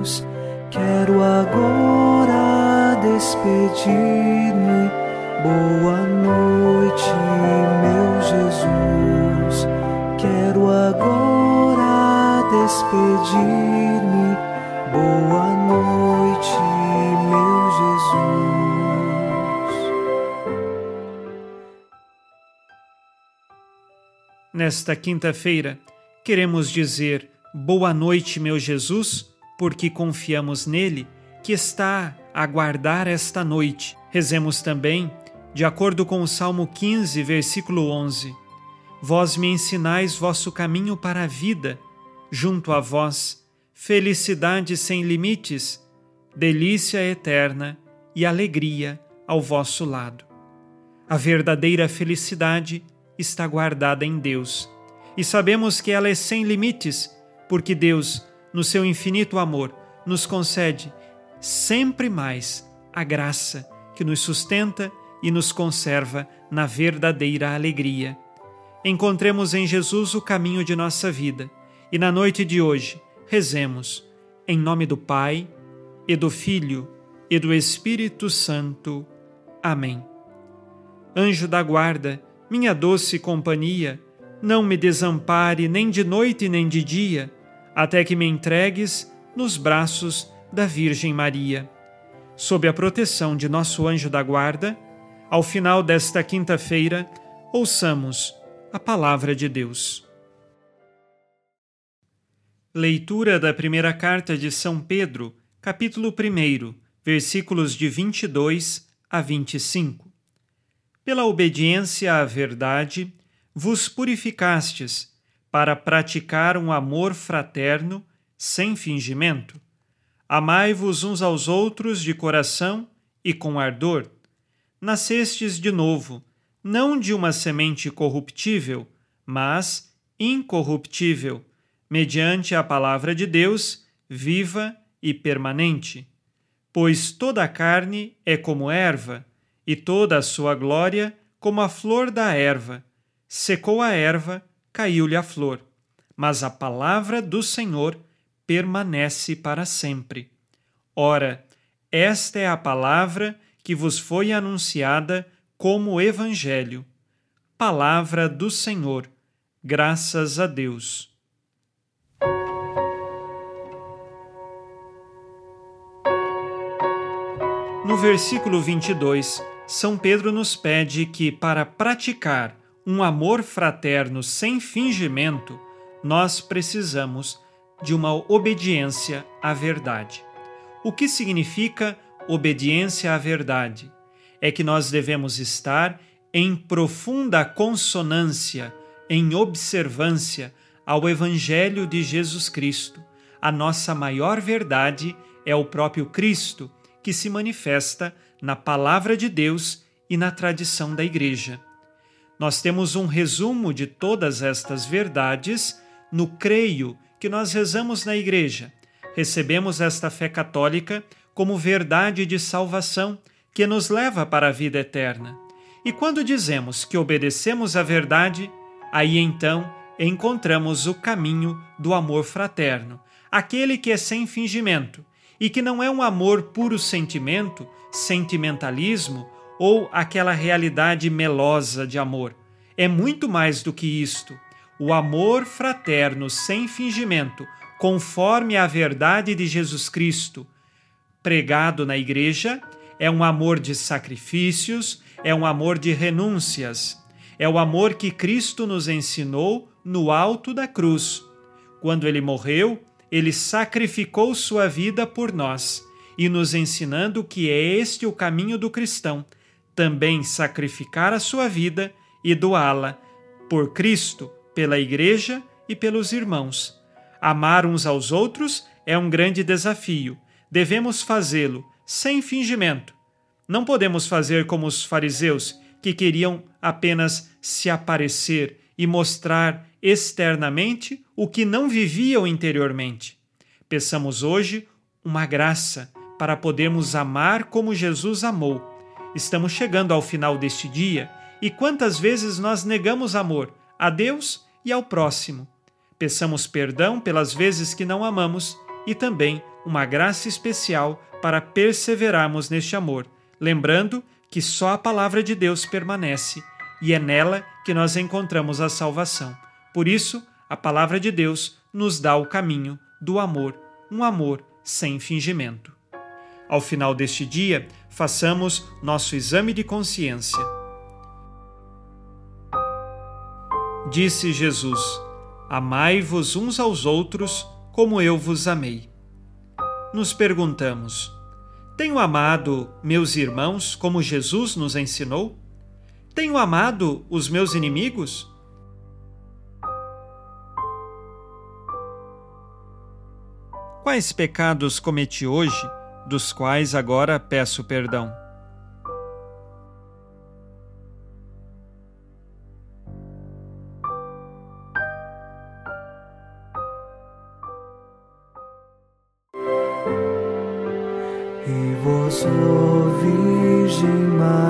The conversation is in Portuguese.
luz. Quero agora despedir-me. Boa noite, meu Jesus. Quero agora despedir-me. Boa noite, meu Jesus. Nesta quinta-feira, queremos dizer boa noite, meu Jesus porque confiamos nele, que está a guardar esta noite. Rezemos também, de acordo com o Salmo 15, versículo 11: Vós me ensinais vosso caminho para a vida, junto a vós, felicidade sem limites, delícia eterna e alegria ao vosso lado. A verdadeira felicidade está guardada em Deus. E sabemos que ela é sem limites, porque Deus no seu infinito amor, nos concede sempre mais a graça que nos sustenta e nos conserva na verdadeira alegria. Encontremos em Jesus o caminho de nossa vida e na noite de hoje rezemos em nome do Pai e do Filho e do Espírito Santo. Amém. Anjo da guarda, minha doce companhia, não me desampare nem de noite nem de dia até que me entregues nos braços da Virgem Maria. Sob a proteção de nosso anjo da guarda, ao final desta quinta-feira, ouçamos a palavra de Deus. Leitura da primeira carta de São Pedro, capítulo 1, versículos de 22 a 25. Pela obediência à verdade, vos purificastes para praticar um amor fraterno sem fingimento. Amai-vos uns aos outros de coração e com ardor. Nascestes de novo, não de uma semente corruptível, mas incorruptível, mediante a palavra de Deus, viva e permanente. Pois toda a carne é como erva, e toda a sua glória como a flor da erva. Secou a erva, caiu-lhe a flor, mas a palavra do Senhor permanece para sempre. Ora, esta é a palavra que vos foi anunciada como Evangelho. Palavra do Senhor. Graças a Deus. No versículo 22, São Pedro nos pede que, para praticar um amor fraterno sem fingimento, nós precisamos de uma obediência à verdade. O que significa obediência à verdade? É que nós devemos estar em profunda consonância, em observância ao Evangelho de Jesus Cristo. A nossa maior verdade é o próprio Cristo, que se manifesta na Palavra de Deus e na tradição da Igreja. Nós temos um resumo de todas estas verdades no creio que nós rezamos na igreja. Recebemos esta fé católica como verdade de salvação que nos leva para a vida eterna. E quando dizemos que obedecemos à verdade, aí então encontramos o caminho do amor fraterno, aquele que é sem fingimento e que não é um amor puro sentimento, sentimentalismo ou aquela realidade melosa de amor. É muito mais do que isto. O amor fraterno sem fingimento, conforme a verdade de Jesus Cristo, pregado na igreja, é um amor de sacrifícios, é um amor de renúncias. É o amor que Cristo nos ensinou no alto da cruz. Quando ele morreu, ele sacrificou sua vida por nós e nos ensinando que é este o caminho do cristão também sacrificar a sua vida e doá-la por Cristo, pela Igreja e pelos irmãos. Amar uns aos outros é um grande desafio. Devemos fazê-lo sem fingimento. Não podemos fazer como os fariseus, que queriam apenas se aparecer e mostrar externamente o que não viviam interiormente. Peçamos hoje uma graça para podermos amar como Jesus amou Estamos chegando ao final deste dia e quantas vezes nós negamos amor a Deus e ao próximo. peçamos perdão pelas vezes que não amamos e também uma graça especial para perseverarmos neste amor, lembrando que só a palavra de Deus permanece e é nela que nós encontramos a salvação. Por isso, a palavra de Deus nos dá o caminho do amor, um amor sem fingimento. Ao final deste dia, façamos nosso exame de consciência. Disse Jesus: Amai-vos uns aos outros como eu vos amei nos perguntamos: Tenho amado meus irmãos como Jesus nos ensinou? Tenho amado os meus inimigos? Quais pecados cometi hoje, dos quais agora peço perdão? E ó Virgem Maria,